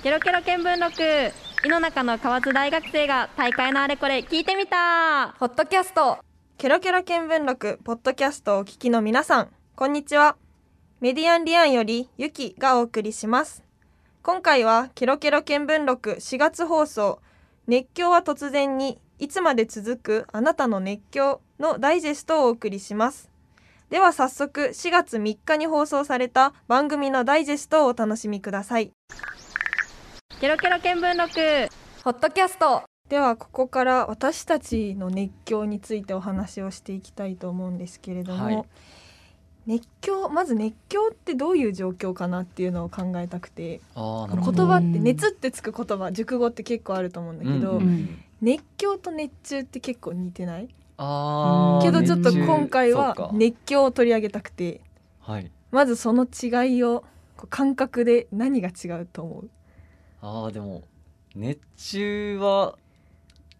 ケロケロ見聞録。井の中の河津大学生が大会のあれこれ聞いてみた。ポッドキャスト。ケロケロ見聞録ポッドキャストをお聞きの皆さん。こんにちは。メディアンリアンよりゆきがお送りします。今回はケロケロ見聞録4月放送。熱狂は突然にいつまで続くあなたの熱狂のダイジェストをお送りします。では早速4月3日に放送された番組のダイジェストをお楽しみください。ケロケロ見聞録。ポッドキャスト。ではここから私たちの熱狂についてお話をしていきたいと思うんですけれども、はい。熱狂まず熱狂ってどういう状況かなっていうのを考えたくて言葉って熱ってつく言葉熟語って結構あると思うんだけど、うんうん熱狂と熱中って結構似てない？ああけどちょっと今回は熱狂を取り上げたくてはい。まずその違いを感覚で何が違うと思う？ああでも熱中は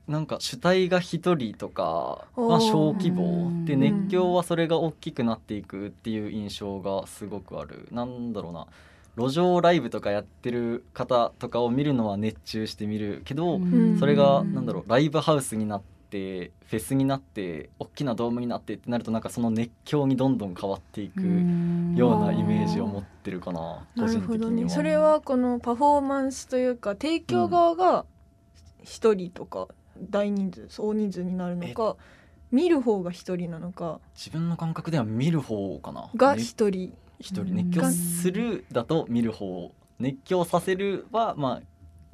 なんか主体が一人とか、まあ、おー小規模。でうん。熱狂はそれが大きくなっていくっていう印象がすごくある。なんだろうな。路上ライブとかやってる方とかを見るのは熱中して見るけど、ん。それがなんだろうライブハウスになってフェスになって大きなドームになってってなるとなんかその熱狂にどんどん変わっていくようなイメージを持ってるかな個人的には。それはこのパフォーマンスというか提供側が一人とか大人数大人数になるのか見る方が一人なのか。自分の感覚では見る方かな。がね一人、一人。熱狂するだと見る方。熱狂させるはまあ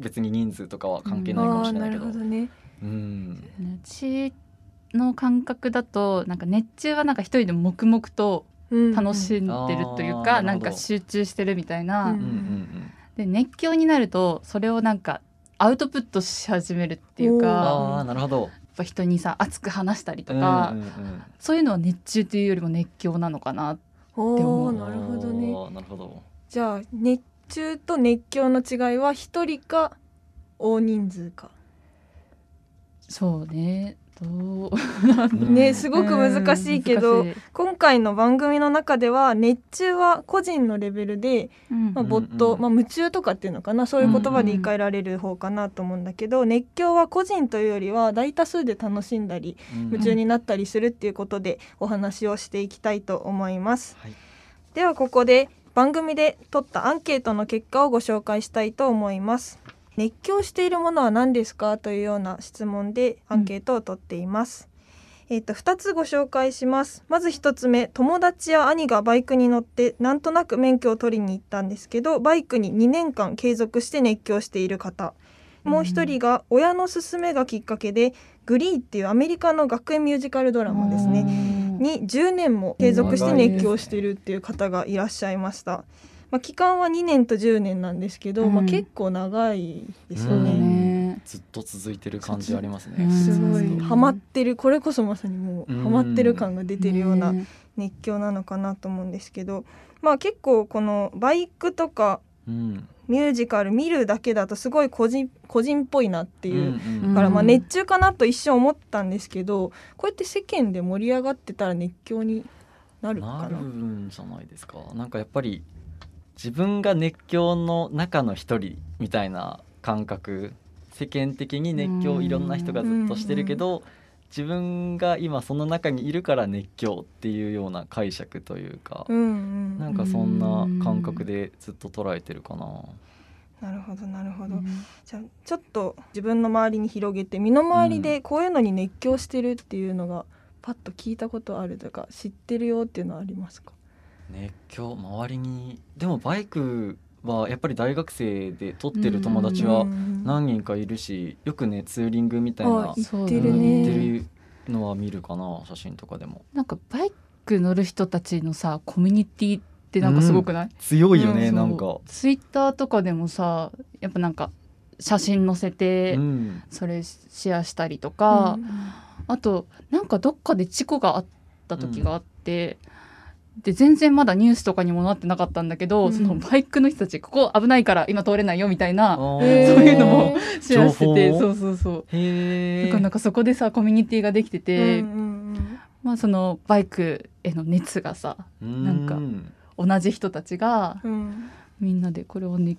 別に人数とかは関係ないかもしれないけど。るほどねうん。うちの感覚だとなん。か熱中はなん。か一人で黙々とうん。楽しん。でるというか、あーなんか集中してるみたいな、うん。うん。うん。で熱狂になるとそれをなんかアウトプットし始めるっていうかああなるほど。やっぱ人にさ熱く話したりとか、うんうんうん。そういうのは熱中っていうよりも熱狂なのかなおでもおなるほどね。なるほど。じゃあ熱中と熱狂の違いは一人か大人数か？そうね。どう？うん。ねすごく難しいけど今回の番組の中では熱中は個人のレベルでうん。まあ、うん没頭、うんまあ、夢中とかっていうのかな？そういう言葉で言い換えられる方かなと思うんだけど、熱狂は個人というよりは大多数で楽しんだりうん。夢中になったりするっていうことでお話をしていきたいと思います。はい。ではここで番組で取ったアンケートの結果をご紹介したいと思います。熱狂しているものは何ですか？というような質問でアンケートを取っています。えっと2つご紹介します。まず1つ目友達や兄がバイクに乗ってなんとなく免許を取りに行ったんですけどバイクに2年間継続して熱狂している方。もう1人が親の勧めがきっかけで「グリー」っていうアメリカの学園ミュージカルドラマですね。に10年も継続して熱狂しているっていう方がいらっしゃいました。まあ、期間は2年と10年なんですけど、うん。まあ、結構長いですよね。ね。ずっと続いてる感じありますうん。ねすごい。うんハマってるこれこそまさにもううん。ハマってる感が出てるようなね。熱狂なのかなと思うんですけど、まあ結構このバイクとかうん。ミュージカル見るだけだとすごい個人個人っぽいなっていう。うんうんだからまあうん熱中かなと一瞬思ったんですけどこうやって世間で盛り上がってたら熱狂になるかな。るな。んじゃないですか。なんかやっぱり自分が熱狂の中の一人みたいな感覚。世間的に熱狂うんいろんな人がずっとしてるけど自分が今その中にいるから熱狂っていうような解釈というかうんうん、なんかそんな感覚でずっと捉えてるかな。なるほどなるほど、うん。じゃあちょっと自分の周りに広げて身の回りでこういうのに熱狂してるっていうのがパッと聞いたことあるとか知ってるよっていうのはありますか？熱狂周りにでもバイクはやっぱり大学生で撮ってる友達はうん何人かいるしよくねツーリングみたいなあ行ってるうんね行ってるのは見るかな写真とかでも。なんかバイク乗る人たちのさコミュニティってなんかすごくない、強いよね、うんなんか。ツイッターとかでもさやっぱなんか写真載せてうん。それシェアしたりとか、あとなんかどっかで事故があった時があって、で全然まだニュースとかにもなってなかったんだけど、うん。そのバイクの人たちここ危ないから今通れないよみたいなそういうのもシェアしててそうそうそう。へえだからなんかそこでさコミュニティができてて、うんうんまあそのバイクへの熱がさなんか同じ人たちがうん。うんみんなでこれをね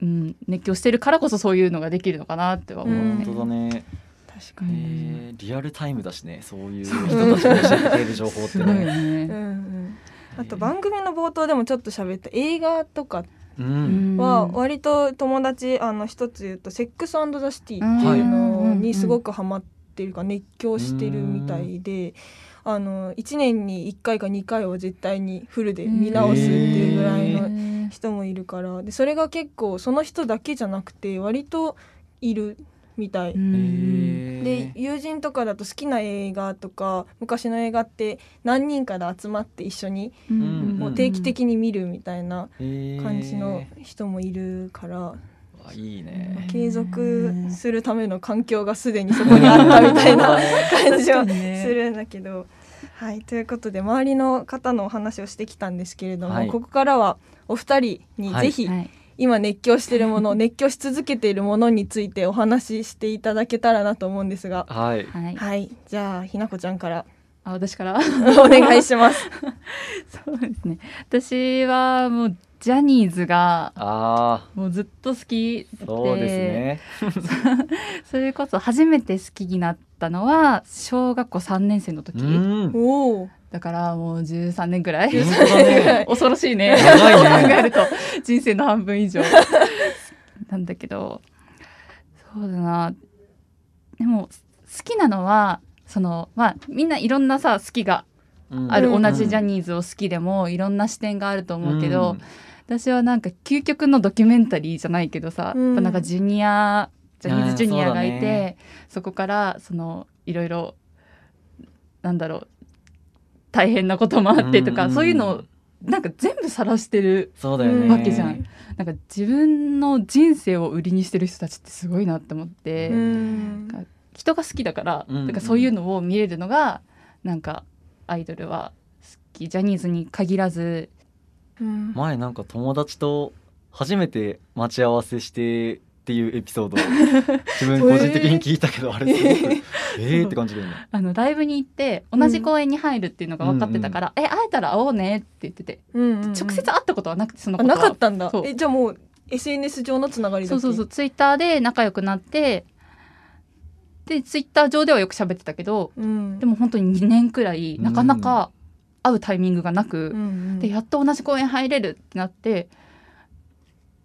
うん、熱狂してるからこそそういうのができるのかなっては思ううん。ね。本当だね確かに、リアルタイムだしねそういう人たちが教えてくれる情報ってすごいね。うんうね。ん、あと番組の冒頭でもちょっと喋った映画とかは割と友達あの一つ言うと「セックスザ・シティ」っていうのにすごくハマってるか熱狂してるみたいで。あの1年に1回か2回は絶対にフルで見直すっていうぐらいのの人もいるから。でそれが結構その人だけじゃなくて割といるみたい。で友人とかだと好きな映画とか昔の映画って何人かで集まって一緒にもう定期的に見るみたいな感じの人もいるから、あいいね。継続するための環境がすでにそこにあったみたいな 感じはするんだけど。はい、ということで周りの方のお話をしてきたんですけれども、はい。ここからはお二人にはいぜひはい今熱狂しているもの 熱狂し続けているものについてお話ししていただけたらなと思うんですが。はい。はい。はい。じゃあひなこちゃんから。あ私から？お願いします。そうですね。私はもうジャニーズがあもうずっと好きで。あそうですね。それこそ初めて好きになったのは小学校3年生の時、うん。おお、だからもう13年くらい。ね。恐ろしいね。長いね。考えると人生の半分以上。なんだけど。そうだな。でも好きなのはそのまあみんないろんなさ好きがある、うん。同じジャニーズを好きでもいろんな視点があると思うけど、私はなんか究極のドキュメンタリーじゃないけどさ、うん。やっぱなんかジュニアジャニーズジュニアがいあーそね。そこからそのいろいろなんだろう大変なこともあってとか、うん。そういうのをなんか全部晒してるそうだよね。うんわけじゃん。なんか自分の人生を売りにしてる人たちってすごいなって思って、うん。人が好きだから、うんだからそういうのを見れるのがなんかアイドルは好き。ジャニーズに限らず。うん前なんか友達と初めて待ち合わせしてっていうエピソードを 自分個人的に聞いたけど、あれすごくえーって感じだよね。あのライブに行って同じ公園に入るっていうのが分かってたから「え会えたら会おうね」って言っててうんうんうん。直接会ったことはなくてそのあなことは。かったんだ。えじゃあもう SNS 上のつながりだけそうそうそうツイッターで仲良くなってでツイッター上ではよく喋ってたけどうん。でも本当に2年くらいなかなか会うタイミングがなく、うんうん。でやっと同じ公園入れるってなって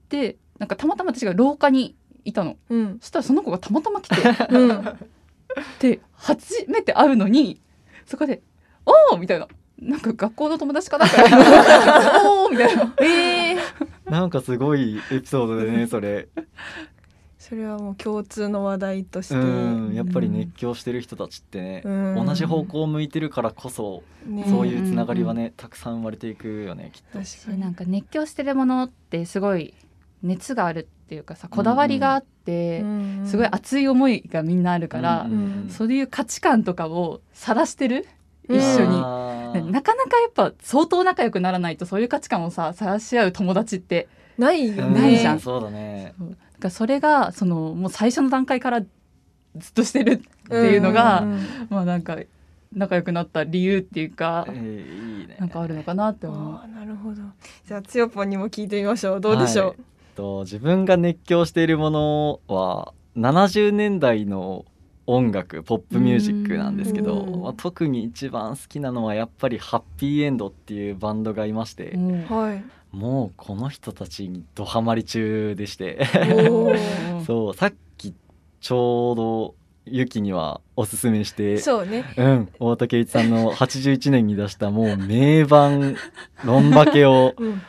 でなんかたまたま私が廊下にいたの。うん。そしたらその子がたまたま来て。うん。で初めて会うのにそこで「おお!」みたいな。なんか学校の友達かな？んか おおみたいな。えー。なんかすごいエピソードでねそれ。それはもう共通の話題として。うん。やっぱり熱狂してる人たちってね、うん。同じ方向を向いてるからこそ、ね。そういうつながりはね、たくさん生まれていくよねきっと。確かに。なんか熱狂してるものってすごい熱があるっていうかさこだわりがあって、うんすごい熱い思いがみんなあるから、うんうんうん。そういう価値観とかを晒してる？一緒に。なかなかやっぱ相当仲良くならないとそういう価値観をさ晒し合う友達ってないようんね。ないじゃん。そうだね。だからそれがそのもう最初の段階からずっとしてるっていうのが、んんうん。まあなんか仲良くなった理由っていうかえ、ーいいね。なんかあるのかなって思う。なるほど。じゃあつよぽんにも聞いてみましょう。どうでしょはいと自分が熱狂しているものは70年代の音楽ポップミュージックなんですけど、うん。まあ、特に一番好きなのはやっぱりハッピーエンドっていうバンドがいまして、もうこの人たちにドハマり中でして。そうさっきちょうどユキにはおすすめしてそうね。うん、大竹一さんの81年に出したもう名盤「ロンバケ」をうん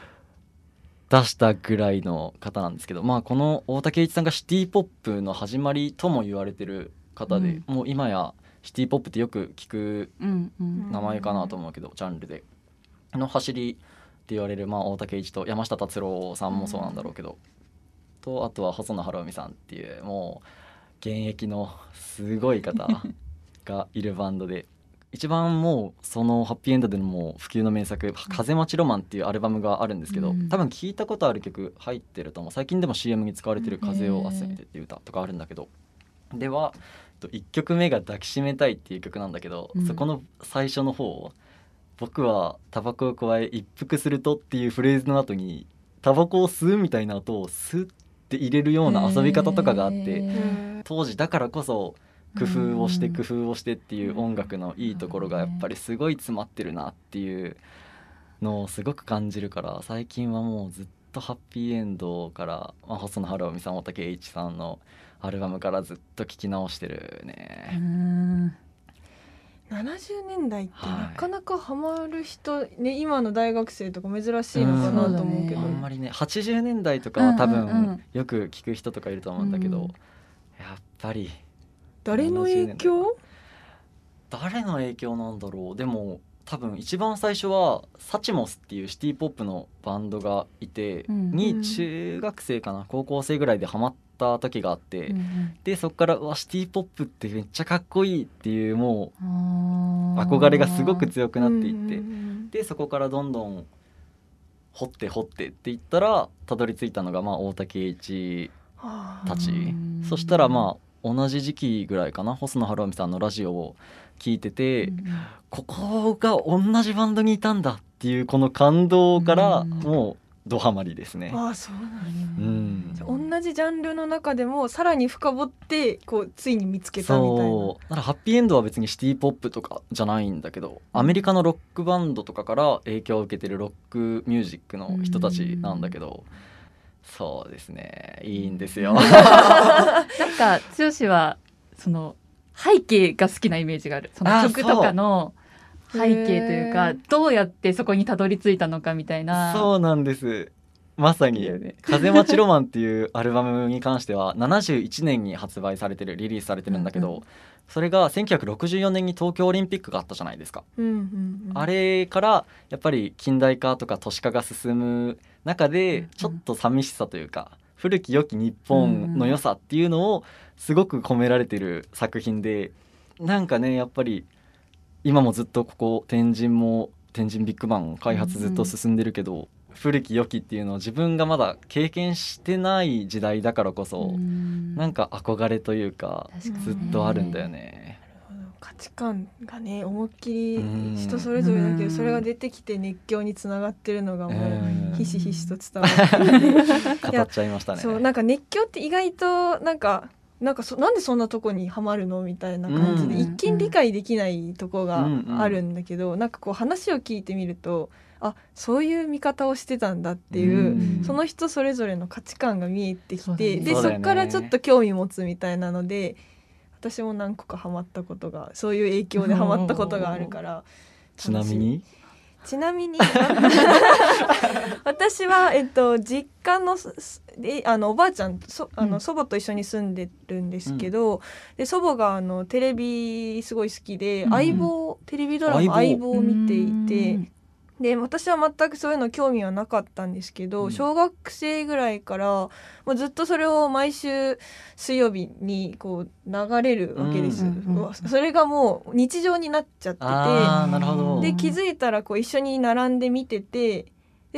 出したぐらいの方なんですけど、まあ、この大竹一さんがシティ・ポップの始まりとも言われてる方で、もう今やシティ・ポップってよく聞くうんうん。名前かなと思うけど、ジャンルで。の走りって言われる、まあ、大竹一と山下達郎さんもそうなんだろうけど、とあとは細野晴臣さんっていうもう現役のすごい方がいるバンドで一番もうそのハッピーエンドでのもう普及の名作「風待ちロマン」っていうアルバムがあるんですけど、うん。多分聞いたことある曲入ってると思う。最近でも CM に使われてる「風を集めて」っていう歌とかあるんだけどでは1曲目が「抱きしめたい」っていう曲なんだけど、うん。そこの最初の方僕はタバコを加え一服するとっていうフレーズの後にタバコを吸うみたいな音をスッって入れるような遊び方とかがあっへてー。当時だからこそ工夫をしてうん工夫をしてっていう音楽のいいところがやっぱりすごい詰まってるなっていうのをすごく感じるから最近はもうずっとハッピーエンドから、まあ、細野晴臣さん大竹栄一さんのアルバムからずっと聴き直してるうね。ん。70年代ってはいなかなかハマる人、ね今の大学生とか珍しいのかなと思うけど、あんまりね80年代とかは多分よく聞く人とかいると思うんだけど、うん。やっぱり誰の影響？誰の影響なんだろう？でも多分一番最初はサチモスっていうシティ・ポップのバンドがいて、うんに中学生かな？高校生ぐらいでハマった時があって、でそっからうわシティ・ポップってめっちゃかっこいいっていうもう憧れがすごく強くなっていって、でそこからどんどん掘って掘ってっていったらたどり着いたのがまあ大竹栄一はあたち。うんそしたらまあ同じ時期ぐらいかな細野晴臣さんのラジオを聞いてて、ここが同じバンドにいたんだっていうこの感動からうん。もうドハマりですね。ああそうなんだうん。同じジャンルの中でもさらに深掘ってこうついに見つけたみたいな。だからハッピーエンドは別にシティ・ポップとかじゃないんだけどアメリカのロックバンドとかから影響を受けてるロックミュージックの人たちなんだけどそうですね。いいんですよ。なんか剛はその背景が好きなイメージがある。そのあ曲とかの背景というかどうやってそこにたどり着いたのかみたいな。そうなんです。まさにいいよね「風待ちロマン」っていうアルバムに関しては71年に発売されてるリリースされてるんだけど、うんうそれが1964年に東京オリンピックがあったじゃないですか、うんうんうん。あれからやっぱり近代化とか都市化が進む中うんでちょっと寂しさというか古き良き日本の良さっていうのをすごく込められてる作品でなんかねやっぱり今もずっとここ天神も天神ビッグバン開発ずっと進んでるけど、古き良きっていうのを自分がまだ経験してない時代だからこそ、なんか憧れというかずっとあるんだよね。価値観がね思いっきりうん。人それぞれだけうん。どそれが出てきて熱狂につながってるのがもうひしひしと伝わって 語っちゃいましたね。そうなんか熱狂って意外となんかなんかそなんでそんなとこにはまるのみたいな感じで、うん。一見理解できないとこがあるんだけど、なんかこう話を聞いてみるとあそういう見方をしてたんだっていう、うん。その人それぞれの価値観が見えてきて、ねでそそうだよね。っからちょっと興味持つみたいなので私も何個かハマったことがそういう影響でハマったことがあるから。ちなみに？ちなみに 私は、えっと、実家のすすであのおばあちゃんとそあの、うん。祖母と一緒に住んでるんですけど、で祖母があのテレビすごい好きで、うん相棒テレビドラマ「相棒。相棒」を見ていて。で私は全くそういうの興味はなかったんですけど、うん。小学生ぐらいからもうずっとそれを毎週水曜日にこう流れるわけです、うんそれがもう日常になっちゃってて。で気づいたらこう一緒に並んで見てて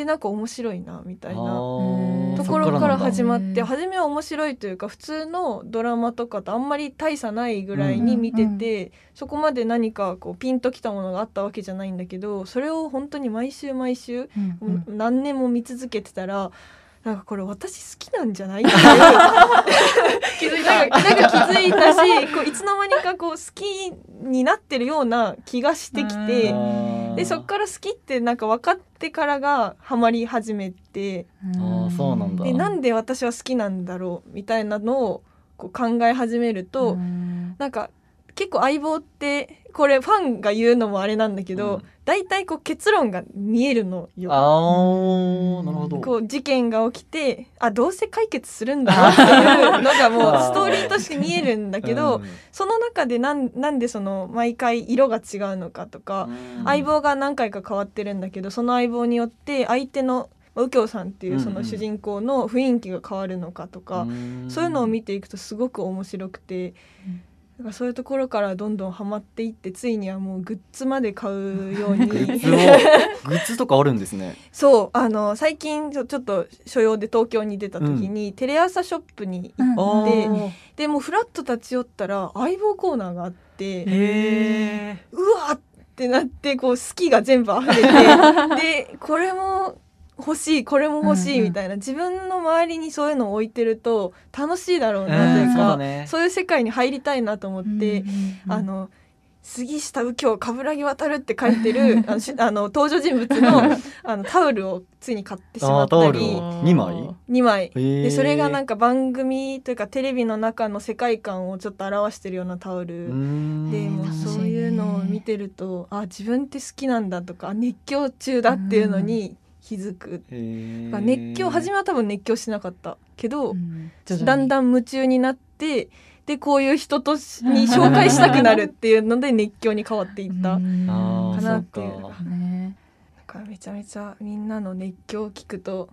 でなんか面白いなみたいな。ところから始まって初めは面白いというか普通のドラマとかとあんまり大差ないぐらいに見てて、そこまで何かこうピンときたものがあったわけじゃないんだけどそれを本当に毎週毎週うんうん。何年も見続けてたらなんかこれ私好きなんじゃない？って気づいなんかなんか気づいたしこういつの間にかこう好きになってるような気がしてきて。でそっから好きってなんか分かってからがハマり始めて。あーそうなんだ。でなんで私は好きなんだろうみたいなのをこう考え始めると、うん。なんか結構相棒ってこれファンが言うのもあれなんだけど、うん大体こう結論が見えるのよ。あーなるほど。こう事件が起きてあどうせ解決するんだなっていうのがもう ストーリーとして見えるんだけど、うんその中でなんなんでその毎回色が違うのかとか、相棒が何回か変わってるんだけどその相棒によって相手のまあ右京さんっていうその主人公の雰囲気が変わるのかとか、そういうのを見ていくとすごく面白くて。うんだからそういうところからどんどんハマっていってついにはもうグッズまで買うようにグッズを グッズとかあるんですね。そうあの最近ちょちょっと所用で東京に出た時に、テレ朝ショップに行うんって、ーでもうフラッと立ち寄ったら相棒コーナーがあって。うわっってなってこう好きが全部溢れて でこれも欲しいこれも欲しいうんうん。みたいな、自分の周りにそういうのを置いてると楽しいだろうなといううんそうね。そういう世界に入りたいなと思って、うんうんうんあの杉下右京冠城渡るって書いてる あのしあの登場人物の あのタオルをついに買ってしまったりを。2枚？2枚。でそれがなんか番組というかテレビの中の世界観をちょっと表してるようなタオル。でもそういうのを見てるとあ自分って好きなんだとかあ熱狂中だっていうのに気づく、まあ熱狂初めは多分熱狂しなかったけど、うん。だんだん夢中になってでこういう人としに紹介したくなるっていうので熱狂に変わっていった、か。なっていう。そっかね。なんかめちゃめちゃみんなの熱狂を聞くと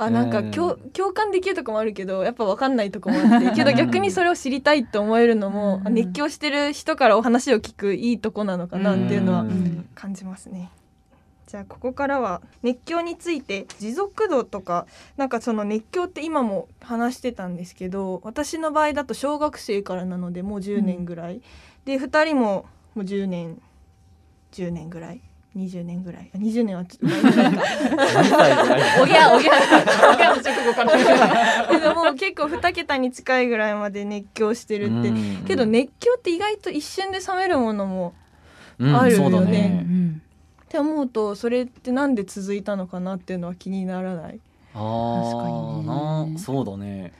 あなんか共,、共感できるとこもあるけどやっぱ分かんないとこもあって けど逆にそれを知りたいって思えるのも、熱狂してる人からお話を聞くいいとこなのかなっていうのはん。感じますね。じゃあここからは熱狂について持続度とかなんかその熱狂って今も話してたんですけど私の場合だと小学生からなのでもう10年ぐらい、で2人ももう10年10年ぐらい？20年ぐらい？あ20年はちょっとおぎゃおぎゃ。おぎゃの直後からけどもう結構2桁に近いぐらいまで熱狂してるって、うん。けど熱狂って意外と一瞬で冷めるものもうんあるよね。そうだうねんって思うとそれってなんで続いたのかなっていうのは気にならない？あ確かあにね。なそうだね。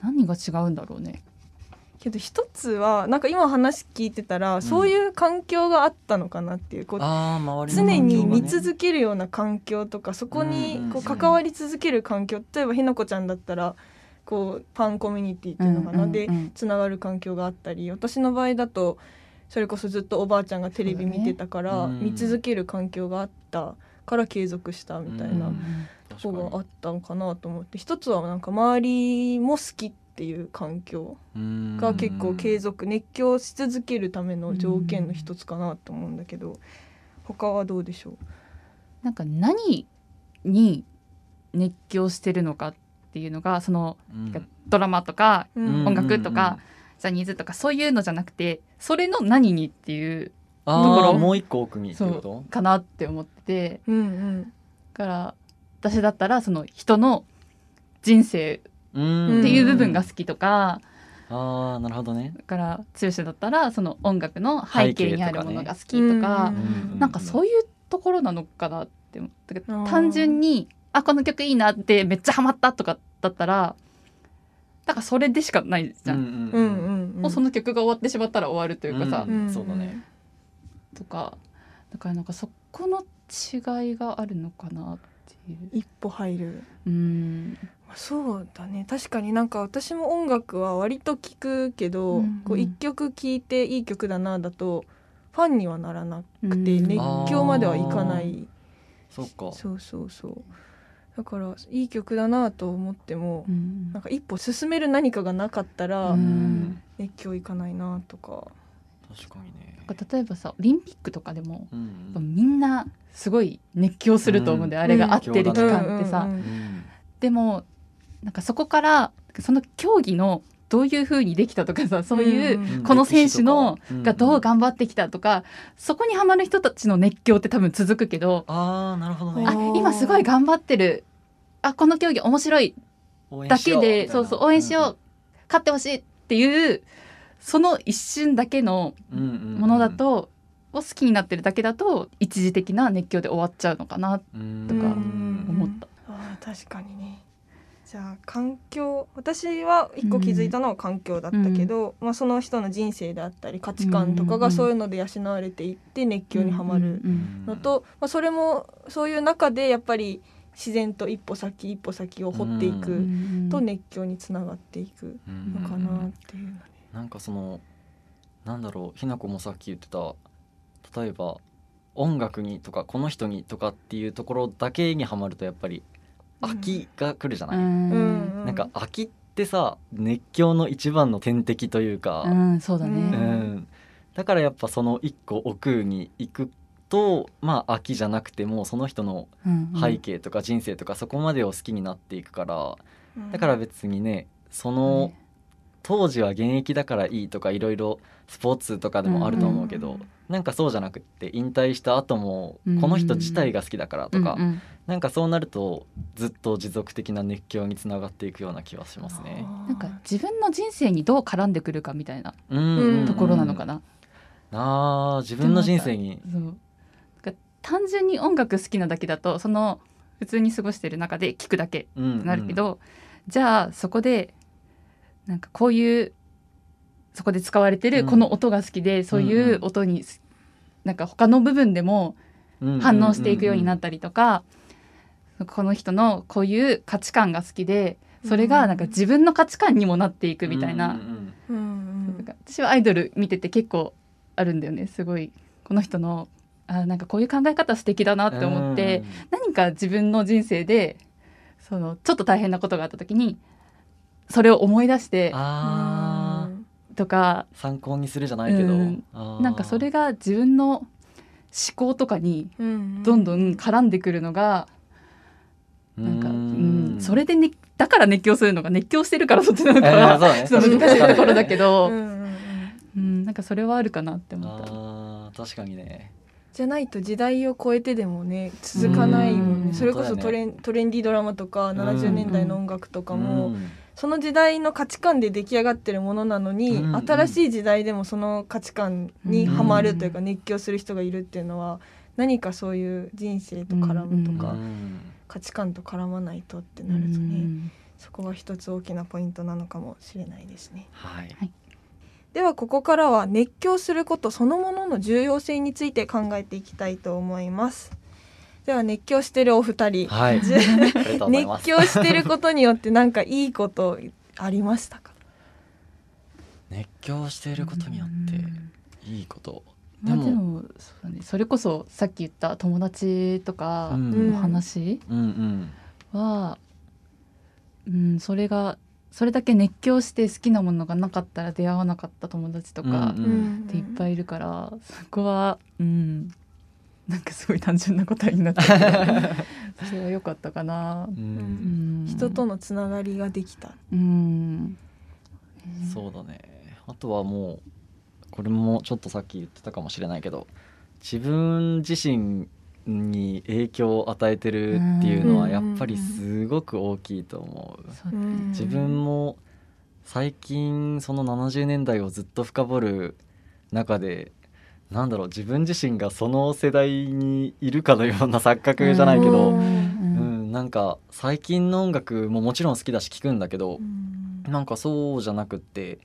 何が違うんだろうね。けど一つはなんか今話聞いてたら、そういう環境があったのかなっていうこうああ周り常に見続けるような環境とかそこにこう関わり続ける環境例えばひなこちゃんだったらこうパンコミュニティっていうのかな、でつながる環境があったり私の場合だとそれこそずっとおばあちゃんがテレビ見てたから、ね。うん。見続ける環境があったから継続したみたいなうん。とこがあったのかなと思って。一つはなんか周りも好きっていう環境が結構継続熱狂し続けるための条件の一つかなと思うんだけど他はどうでしょう？なんか何に熱狂してるのかっていうのがそのうん。ドラマとかうん。音楽とかジャニーズとかそういうのじゃなくてそれの何にっていうあところあもう一個奥にってそこと？うかなって思ってて。うんうん。だから私だったらその人の人生うん。っていう部分が好きとか、ああなるほどね。だから剛だったらその音楽の背景にあるものが好きとかうんなんかそういうところなのかなって思ったけどあー。単純にあこの曲いいなってめっちゃハマったとかだったらだからそれでしかないじゃん、うん。うんうんうんもうその曲が終わってしまったら終わるというかさ、うん。そうだね。とかだからなんかそこの違いがあるのかなっていう。一歩入る。うん。そうだね。確かになんか私も音楽は割と聞くけど、うん。うんこう一曲聴いていい曲だなだとファンにはならなくてうん。熱狂まではいかない。そっか。そうそうそう。だからいい曲だなと思っても、うん。なんか一歩進める何かがなかったら、うん熱狂いかないなとか。確かにね。なんか例えばさオリンピックとかでもうんやっぱみんなすごい熱狂すると思うんで、あれが合ってる期間ってさ、うんうんうんうん。でもなんかそこからその競技のどういう風にできたとかさそういう、うん。うんこの選手のがどう頑張ってきたとか、そこにハマる人たちの熱狂って多分続くけど、ああなるほどね。あ今すごい頑張ってる。あこの競技面白い。だけでそうそう応援しよう、勝ってほしいっていうその一瞬だけのうんうんうん。ものだと、を好きになってるだけだと一時的な熱狂で終わっちゃうのかなうん。とかうん。思った。あー確かにね。じゃあ環境私は一個気づいたのは環境だったけど、まあ、その人の人生であったり価値観とかがそういうので養われていって熱狂にはまるうん。のと、まあ、それもそういう中でやっぱり自然と一歩先一歩先を掘っていくん。と熱狂につながっていくうんのかなっていうので。なんかそのなんだろうひなこもさっき言ってた例えば音楽にとかこの人にとかっていうところだけにはまるとやっぱり飽きが来るじゃない、うん。なんか飽きってさ熱狂の一番の天敵というか、うんそうだね、うんうん。だからやっぱその一個奥に行くとまあ飽きじゃなくてもその人のうん背景とか人生とかそこまでを好きになっていくから、だから別にねその当時は現役だからいいとかいろいろスポーツとかでもあると思うけど、うんなんかそうじゃなくって引退した後もうんこの人自体が好きだからとか、うんうん。なんかそうなるとずっと持続的な熱狂につながっていくような気はしますね。なんか自分の人生にどう絡んでくるかみたいなうんうんところなのかな。なあ自分の人生に単純に音楽好きなだけだとその普通に過ごしてる中で聴くだけうんってなるけど、じゃあそこでなんかこういうそこで使われてうん。るこの音が好きで、そういう音になんか他の部分でも反応していくようになったりとか、この人のこういう価値観が好きでそれがなんか自分の価値観にもなっていくみたいな,、うんうん私はアイドル見てて結構あるんだよね。すごいこの人のあなんかこういう考え方素敵だなって思って、何か自分の人生でそのちょっと大変なことがあった時にそれを思い出してとか参考にするじゃないけど、うん。なんかそれが自分の思考とかにうんどんどん絡んでくるのが、なんか、ううん。ん、それで、ね、だから熱狂するのが熱狂してるからそっちなのえかは、ーそうね。ちょっと難しいところだけうど、んうんうん。うん、なんかそれはあるかなって思った。確かにねじゃないと時代を超えてでもね続かないもんうんね。それこそトレン,、トレンディードラマとか70年代の音楽とかも、うん。その時代の価値観で出来上がってるものなのに、うん。新しい時代でもその価値観にはまるというか熱狂する人がいるっていうのは何かそういう人生と絡むとか、うん。価値観と絡まないとってなるとね、うん。そこが一つ大きなポイントなのかもしれないですね。はいではここからは熱狂することそのものの重要性について考えていきたいと思います。では熱狂してるお二人、はい。熱狂してることによって何かいいことありましたか？熱狂していることによっていいこと。まあ、でもでもそうだ、ね、それこそさっき言った友達とかうん。の話うんうん。は、うんそれがそれだけ熱狂して好きなものがなかったら出会わなかった友達とかうんうん。っていっぱいいるから、そこはうん。なんかすごい単純な答えになってる。け どそれは良かったかな。ううんん。人とのつながりができた。うん。そうだね。あとはもうこれもちょっとさっき言ってたかもしれないけど自分自身に影響を与えてるっていうのはやっぱりすごく大きいと思う。そう自分も最近その70年代をずっと深掘る中でなんだろう自分自身がその世代にいるかのような錯覚じゃないけど、ううんんなんか最近の音楽ももちろん好きだし聴くんだけど、うん。なんかそうじゃなくって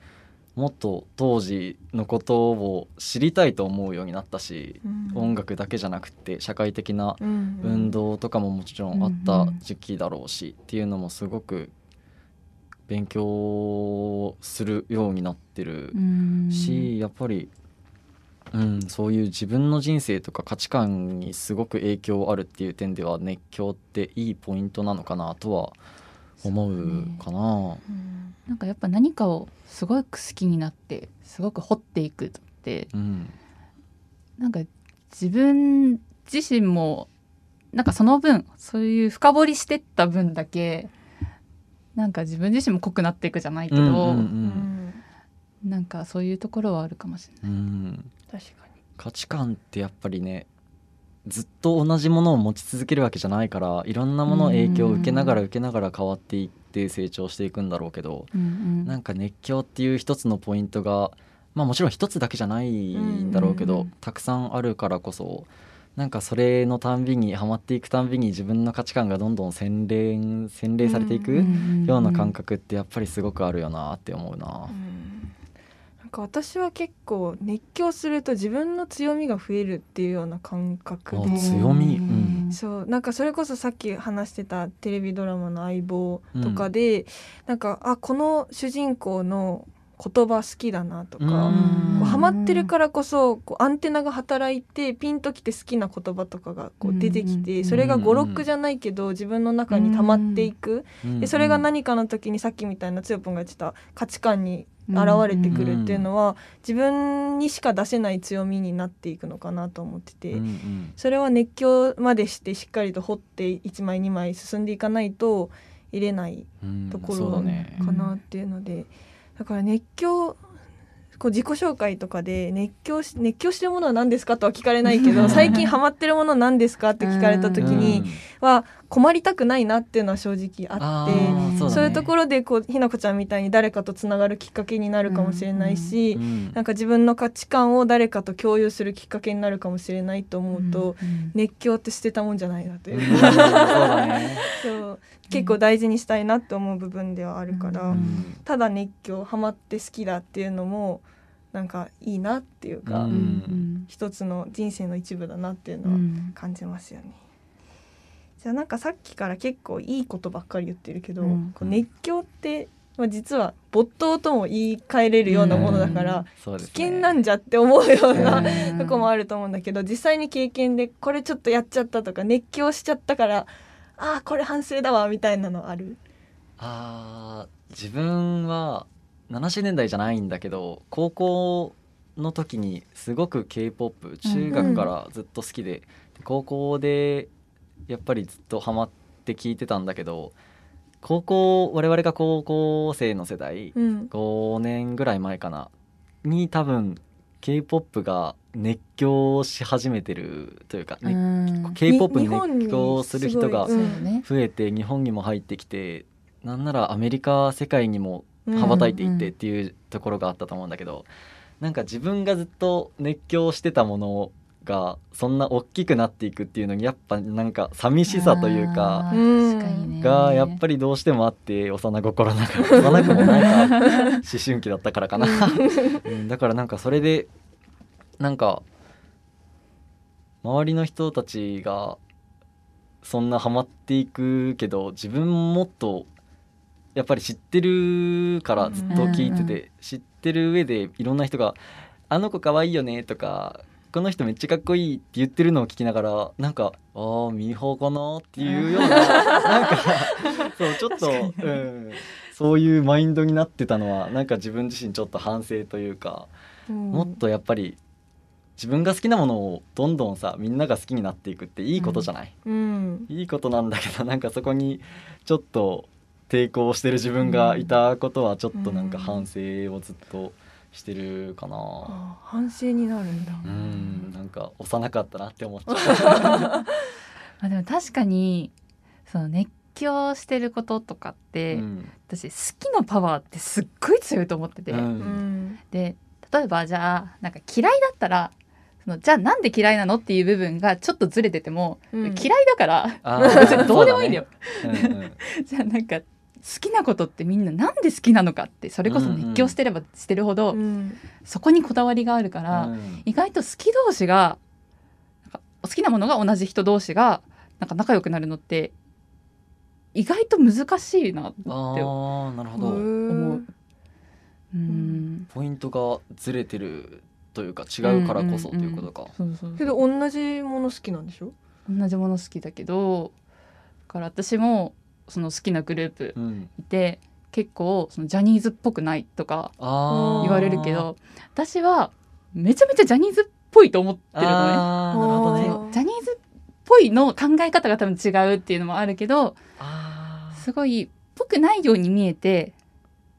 もっと当時のことを知りたいと思うようになったし、音楽だけじゃなくて社会的なうん。運動とかももちろんあった時期だろうし、っていうのもすごく勉強するようになってるうん。し、やっぱり、うん、そういう自分の人生とか価値観にすごく影響あるっていう点では熱狂っていいポイントなのかなとは思うかな。うんなんかやっぱ何かをすごく好きになってすごく掘っていくってうんなんか自分自身もなんかその分そういう深掘りしてった分だけなんか自分自身も濃くなっていくじゃないけど、うんうんううんんなんかそういうところはあるかもしれない。うん確かに価値観ってやっぱりねずっと同じものを持ち続けるわけじゃないからいろんなものの影響を受けながら受けながら変わっていって成長していくんだろうけど、うんうん。なんか熱狂っていう一つのポイントがまあもちろん一つだけじゃないんだろうけど、うんうん。たくさんあるからこそなんかそれのたんびにはまっていくたんびに自分の価値観がどんどん洗練洗練されていくような感覚ってやっぱりすごくあるよなって思うな。なんか私は結構熱狂すると自分の強みが増えるっていうような感覚あで強み？うん。そうなんかそれこそさっき話してたテレビドラマの「相棒」とかで、なんかあこの主人公の言葉好きだなとか、ハマってるからこそこうアンテナが働いてピンときて好きな言葉とかがこう出てきて、うん。それがうん語録じゃないけど自分の中に溜まっていく、でそれが何かの時にさっきみたいなつよぽんが言ってた価値観に現れてくるっていうのは、自分にしか出せない強みになっていくのかなと思ってて、うんうん。それは熱狂までしてしっかりと掘って1枚2枚進んでいかないと入れないうん。ところかなっていうので、だから熱狂こう自己紹介とかで熱狂し熱狂してるものは何ですかとは聞かれないけうんど 最近ハマってるもの何ですかって聞かれた時には困りたくないなっていうのは正直あって。ーそういうとろころでこうひなこちゃんみたいに誰かとつながるきっかけになるかもしれないし、なんか自分の価値観を誰かと共有するきっかけになるかもしれないと思うと、うん熱狂って捨てたもんじゃないなという。そうか、だね。そう結構大事にしたいなって思う部分ではあるから、うん。ただ熱狂ハマって好きだっていうのもなんかいいなっていうか、一つの人生の一部だなっていううのはん。感じますよね。じゃあなんかさっきから結構いいことばっかり言ってるけど、うん。こう熱狂って、まあ、実は没頭とも言い換えれるようなものだから、危ね。険なんじゃって思うような、うん。とこもあると思うんだけど実際に経験でこれちょっとやっちゃったとか熱狂しちゃったからああこれ反省だわみたいなのある？あー自分は70年代じゃないんだけど高校の時にすごく k p o p 中学からずっと好きで、高校でやっぱりずっとハマって聞いてたんだけど高校我々が高校生の世代うん5年ぐらい前かなに多分 k p o p が熱狂し始めてるというか、ねうん。k p o p に熱狂する人が増えて日本にも入ってきてなんならアメリカ世界にもうん。羽ばたいていってっていうところがあったと思うんだけど、なんか自分がずっと熱狂してたものがそんな大きくなっていくっていうのにやっぱなんか寂しさというあかがやっぱりどうしてもあって幼心ながら幼くもないか 思春期だったからかな、うん、だからなんかそれでなんか周りの人たちがそんなハマっていくけど自分もっとやっぱり知ってるからずっと聞いてて、知ってる上でいろんな人が「あの子かわいいよね」とか「この人めっちゃかっこいい」って言ってるのを聞きながらなんか「ああミーハーかな」っていうようななんかそうちょっと、うん、そういうマインドになってたのはなんか自分自身ちょっと反省というか。もっとやっぱり自分が好きなものをどんどんさみんなが好きになっていくっていいことじゃない、うん。いいことなんだけどなんかそこにちょっと抵抗してる自分がいたことはちょっとなんか反省をずっとしてるかな。あ反省になるんだ。うんなんか幼かったなって思っちゃう。まあでも確かにその熱狂してることとかって、うん。私好きのパワーってすっごい強いと思ってて、うん。うんで例えばじゃあなんか嫌いだったらそのじゃあなんで嫌いなのっていう部分がちょっとずれてても、うん。嫌いだから どうでもいいんだよ。そうだね。うんうん。じゃあなんか好きなことってみんななんで好きなのかってそれこそ熱狂してればしてるほど、うん。そこにこだわりがあるから、うん。意外と好き同士が好きなものが同じ人同士がなんか仲良くなるのって意外と難しいなってあ思ーなるほど。う。うん。ポイントがずれてるというか違うからこそということか、けど同じもの好きなんでしょ？同じもの好きだけどだから私もその好きなグループうん。いて結構そのジャニーズっぽくないとか言われるけど私はめちゃめちゃジャニーズっぽいと思ってるのね。あーなるほどね。ジャニーズっぽいの考え方が多分違うっていうのもあるけどすごいっぽくないように見えて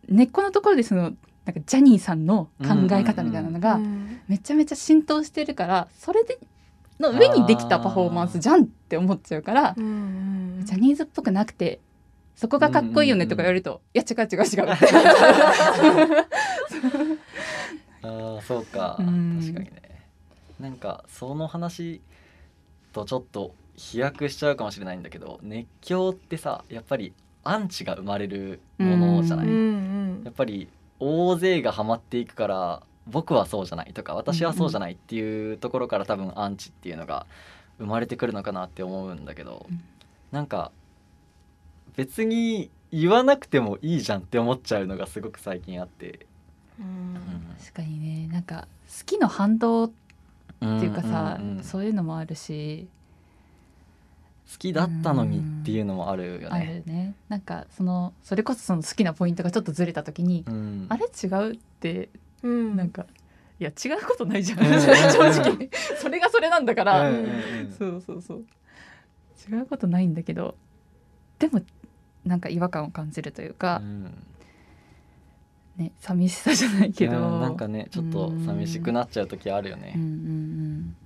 根っこのところでそのなんかジャニーさんの考え方みたいなのがうんめちゃめちゃ浸透してるからそれでの上にできたパフォーマンスじゃんって思っちゃうからうんうんジャニーズっぽくなくてそこがかっこいいよねとか言われると、いや違う違う違う。あーそうか。うん。確かにね。なんかその話とちょっと飛躍しちゃうかもしれないんだけど熱狂ってさやっぱりアンチが生まれるものじゃない、うんうん。やっぱり大勢がハマっていくから僕はそうじゃないとか私はそうじゃないっていうところから多分アンチっていうのが生まれてくるのかなって思うんだけど、うんなんか別に言わなくてもいいじゃんって思っちゃうのがすごく最近あって、うん。確かにね。なんか好きの反動っっていうかさ、好そういうのもあるし。きだったのにっていうのもあるよあね。るね。なんかそのそれこそその好きなポイントがちょっとずれた時に、うん。あれ？違う？ってうん。なんか、いや違うことないじゃん、うんうんうん 正直。それがそれなんだから、うんうんうん。そうそうそう違うことないんだけどでもなんか違和感を感じるというかう、ん。ね寂しさじゃないけど、うんなんかねちょっと寂しくなっちゃう時あるよね。うんうん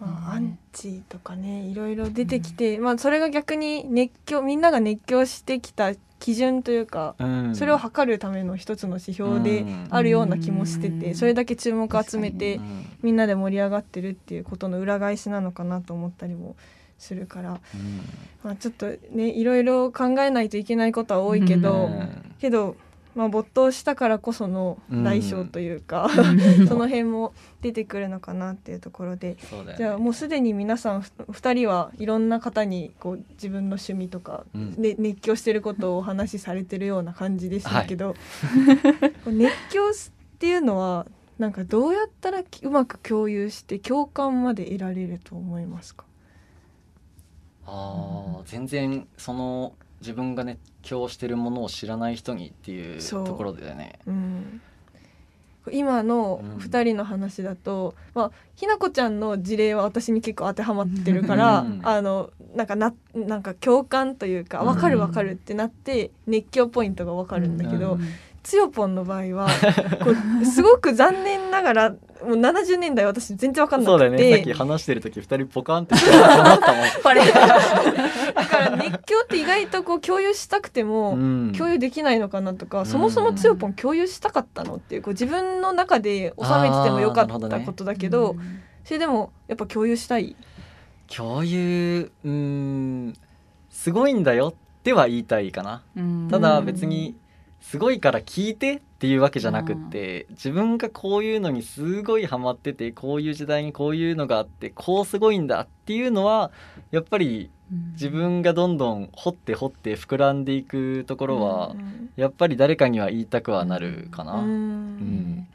まあ、アンチとかねいろいろ出てきて、まあ、それが逆に熱狂みんなが熱狂してきた基準というか、うん。それを測るための一つの指標であるような気もしてて、うん。それだけ注目を集めて、うん。みんなで盛り上がってるっていうことの裏返しなのかなと思ったりもするから、うん。まあ、ちょっとねいろいろ考えないといけないことは多いけど、うん。けど、まあ、没頭したからこその代償というか、う ん その辺も出てくるのかなっていうところで。ね。じゃあもうすでに皆さんふ2人はいろんな方にこう自分の趣味とか、うん。ね、熱狂してることをお話しされてるような感じでしたけど、こう熱狂っていうのはなんかどうやったらきうまく共有して共感まで得られると思いますか？あー全然その自分が熱狂してるものを知らない人にっていうところだよね。うん。今のうん。2人の話だと、まあ、ひなこちゃんの事例は私に結構当てはまってるから、うん。あのなんかななんか共感というかうん。分かる分かるってなって熱狂ポイントが分かるんだけど、うんつよぽんの場合はこうすごく残念ながらもう70年代私全然分かんなそうだね。さってき話してる時二人ポカンってだから熱狂って意外とこう共有したくても、うん。共有できないのかなとか、ん。そもそもつよぽん共有したかったのっていうこう自分の中で収めててもよかったことだけどそれでもやっぱ共有したい。共有うーんすごいんだよっては言いたいかな。うん。ただ別にすごいから聞いてっていうわけじゃなくって自分がこういうのにすごいハマっててこういう時代にこういうのがあってこうすごいんだっていうのはやっぱり自分がどんどん掘って掘って膨らんでいくところはうん。やっぱり誰かには言いたくはなるかな。うん。うん。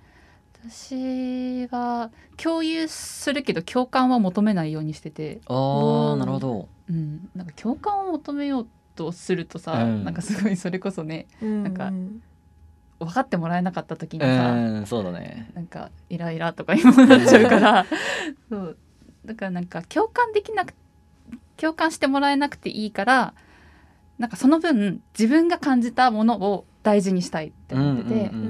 私は共有するけど共感は求めないようにしてて、あうんーなるほど。うん、なんか共感を求めようとするとさ、うん。なんかすごいそれこそねうん。なんか分かってもらえなかった時にうさ、んそうだね。なんかイライラとかにもなっちゃうから。そう。だからなんか共感できなく共感してもらえなくていいからなんかその分自分が感じたものを大事にしたいって思ってて、うんうん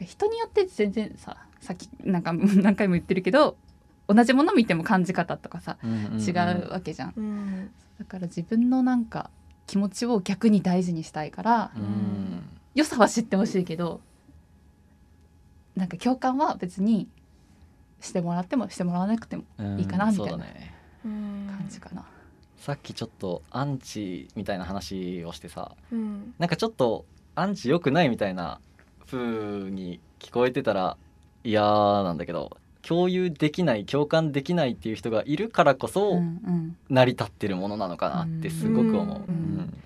うん。人によって全然ささっきなんか何回も言ってるけど同じもの見ても感じ方とかさうんうんうん。違うわけじゃん、うんだから自分のなんか気持ちを逆に大事にしたいからうん。良さは知ってほしいけどなんか共感は別にしてもらってもしてもらわなくてもうんいいかなみたいなそうだね。うん感じかな。さっきちょっとアンチみたいな話をしてさうん。なんかちょっとアンチ良くないみたいな風に聞こえてたら嫌なんだけど共有できない共感できないっていう人がいるからこそうんうん。成り立ってるものなのかなってすごく思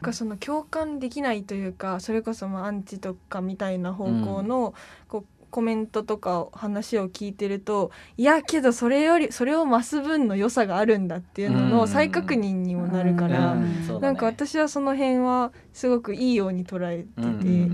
う。その共感できないというかそれこそまあアンチとかみたいな方向のこうコメントとか話を聞いてるといやけどそれよりそれを増す分の良さがあるんだっていうのうん。の再確認にもなるかうらなんか私はその辺はすごくいいように捉えてて。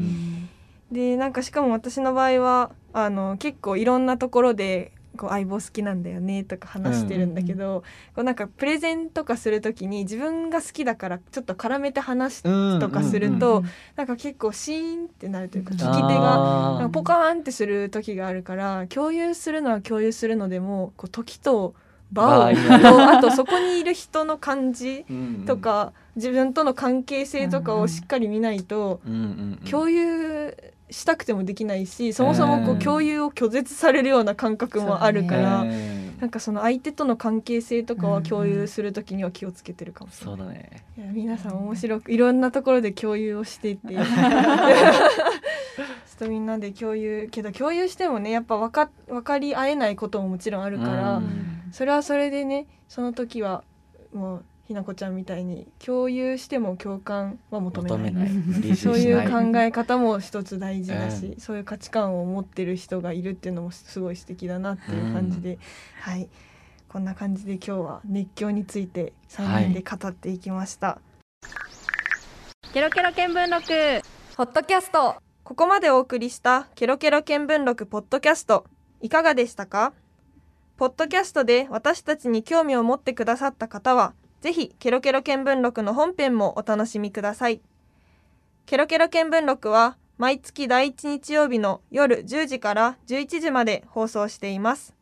でなんかしかも私の場合はあの結構いろんなところでこう相棒好きなんだよねとか話してるんだけど、こうなんかプレゼンとかする時に自分が好きだからちょっと絡めて話すとかすると、うんなんか結構シーンってなるというかうん聞き手があー。なんかポカーンってする時があるから共有するのは共有するのでもこう時と場をとあとそこにいる人の感じうん。とか、自分との関係性とかをしっかり見ないと。うんうんうん。共有したくてもできないしそもそもこううん共有を拒絶されるような感覚もあるから、うんなんかその相手との関係性とかは共有する時には気をつけてるかもしれない。だね。いや皆さん面白くいろんなところで共有をしていて。ちょっとみんなで共有けど共有してもねやっぱ分か分かり合えないことももちろんあるから、うん。それはそれでねその時はもうひなこちゃんみたいに共有しても共感は求めない。そうない。い。う考え方も一つ大事だし、うそういう価値観を持ってる人がいるっていうのもすごい素敵だなっていう感じで、はい。こんな感じで今日は熱狂について3人で語っていきました、ケロケロ見聞録。ホットキャスト。ここまでお送りしたケロケロ見聞録ポッドキャストいかがでしたか？ポッドキャストで私たちに興味を持ってくださった方はぜひケロケロ見聞録の本編もお楽しみください。ケロケロ見聞録は毎月第1日曜日の夜10時から11時まで放送しています。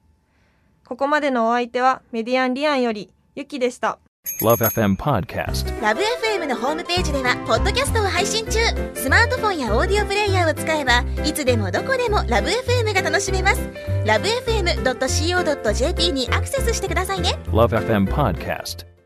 ここまでのお相手はメディアンリアンよりゆきでした。Love FM Podcast. ラブ f m のホームページではポッドキャストを配信中。スマートフォンやオーディオプレイヤーを使えばいつでもどこでもラブ f m が楽しめます。ラブ FM.co.jp にアクセスしてくださいね。Love FM Podcast.